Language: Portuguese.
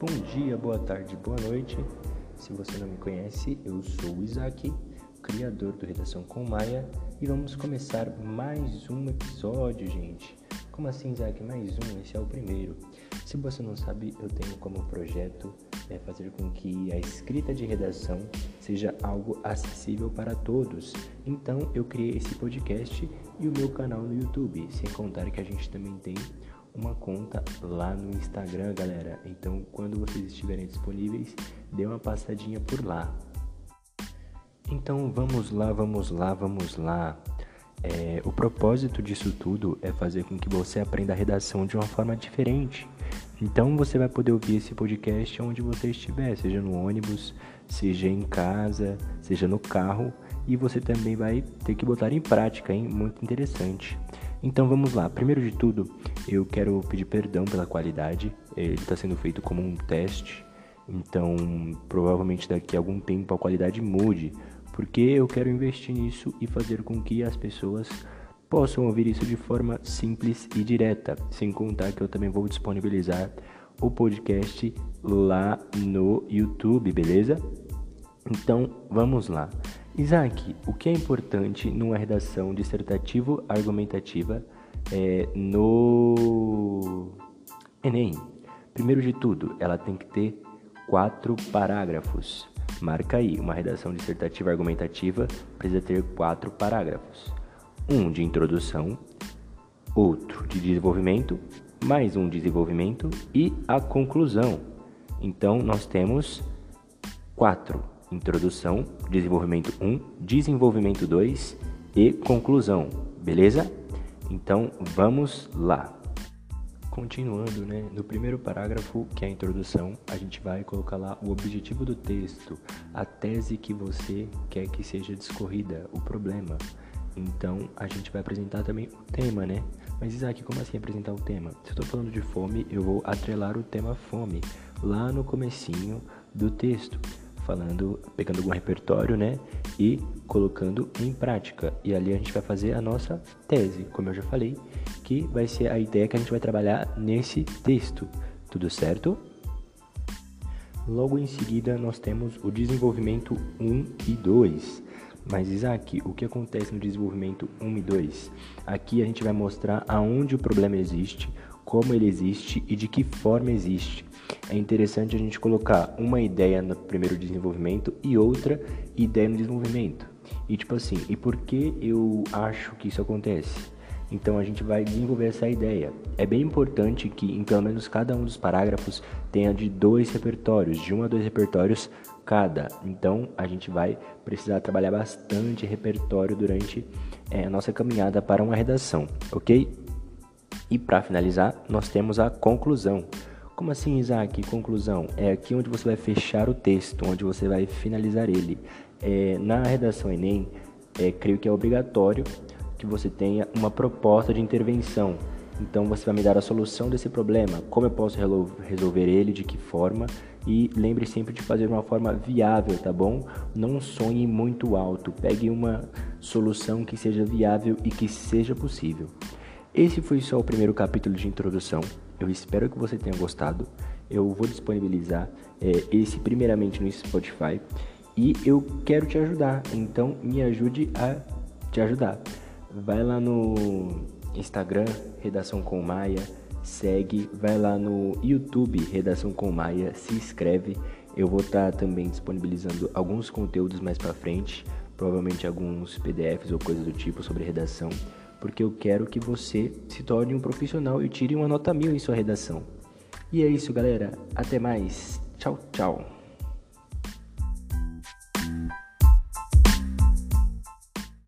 Bom dia, boa tarde, boa noite. Se você não me conhece, eu sou o Isaac, criador do Redação com Maia, e vamos começar mais um episódio, gente. Como assim, Isaac? Mais um? Esse é o primeiro. Se você não sabe, eu tenho como projeto é fazer com que a escrita de redação seja algo acessível para todos. Então, eu criei esse podcast e o meu canal no YouTube, sem contar que a gente também tem uma conta lá no Instagram, galera. Então, quando vocês estiverem disponíveis, dê uma passadinha por lá. Então, vamos lá, vamos lá, vamos lá. É, o propósito disso tudo é fazer com que você aprenda a redação de uma forma diferente. Então, você vai poder ouvir esse podcast onde você estiver, seja no ônibus, seja em casa, seja no carro, e você também vai ter que botar em prática, hein? Muito interessante. Então vamos lá. Primeiro de tudo, eu quero pedir perdão pela qualidade. Ele está sendo feito como um teste. Então, provavelmente daqui a algum tempo a qualidade mude, porque eu quero investir nisso e fazer com que as pessoas possam ouvir isso de forma simples e direta, sem contar que eu também vou disponibilizar o podcast lá no YouTube, beleza? Então, vamos lá. Isaac, o que é importante numa redação dissertativo-argumentativa é, no Enem? Primeiro de tudo, ela tem que ter quatro parágrafos. Marca aí, uma redação dissertativa argumentativa precisa ter quatro parágrafos. Um de introdução, outro de desenvolvimento, mais um desenvolvimento e a conclusão. Então, nós temos quatro introdução, desenvolvimento 1, desenvolvimento 2 e conclusão, beleza? Então vamos lá. Continuando, né, no primeiro parágrafo, que é a introdução, a gente vai colocar lá o objetivo do texto, a tese que você quer que seja discorrida, o problema. Então, a gente vai apresentar também o tema, né? Mas Isaac, como assim apresentar o tema? Se eu estou falando de fome, eu vou atrelar o tema fome lá no comecinho do texto falando, pegando algum repertório, né, e colocando em prática. E ali a gente vai fazer a nossa tese, como eu já falei, que vai ser a ideia que a gente vai trabalhar nesse texto. Tudo certo? Logo em seguida, nós temos o desenvolvimento 1 e 2. Mas Isaac, o que acontece no desenvolvimento 1 e 2? Aqui a gente vai mostrar aonde o problema existe, como ele existe e de que forma existe é interessante a gente colocar uma ideia no primeiro desenvolvimento e outra ideia no desenvolvimento. E tipo assim, e por que eu acho que isso acontece? Então a gente vai desenvolver essa ideia. É bem importante que em pelo menos cada um dos parágrafos tenha de dois repertórios, de um a dois repertórios cada. Então a gente vai precisar trabalhar bastante repertório durante é, a nossa caminhada para uma redação, ok? E para finalizar, nós temos a conclusão. Como assim, Isaac? Conclusão. É aqui onde você vai fechar o texto, onde você vai finalizar ele. É, na redação Enem, é, creio que é obrigatório que você tenha uma proposta de intervenção. Então você vai me dar a solução desse problema, como eu posso resolver ele, de que forma, e lembre sempre de fazer uma forma viável, tá bom? Não sonhe muito alto, pegue uma solução que seja viável e que seja possível. Esse foi só o primeiro capítulo de introdução. Eu espero que você tenha gostado. Eu vou disponibilizar é, esse primeiramente no Spotify e eu quero te ajudar. Então me ajude a te ajudar. Vai lá no Instagram Redação com Maia, segue, vai lá no YouTube Redação com Maia, se inscreve. Eu vou estar tá também disponibilizando alguns conteúdos mais para frente, provavelmente alguns PDFs ou coisas do tipo sobre redação porque eu quero que você se torne um profissional e tire uma nota mil em sua redação. E é isso, galera. Até mais. Tchau, tchau.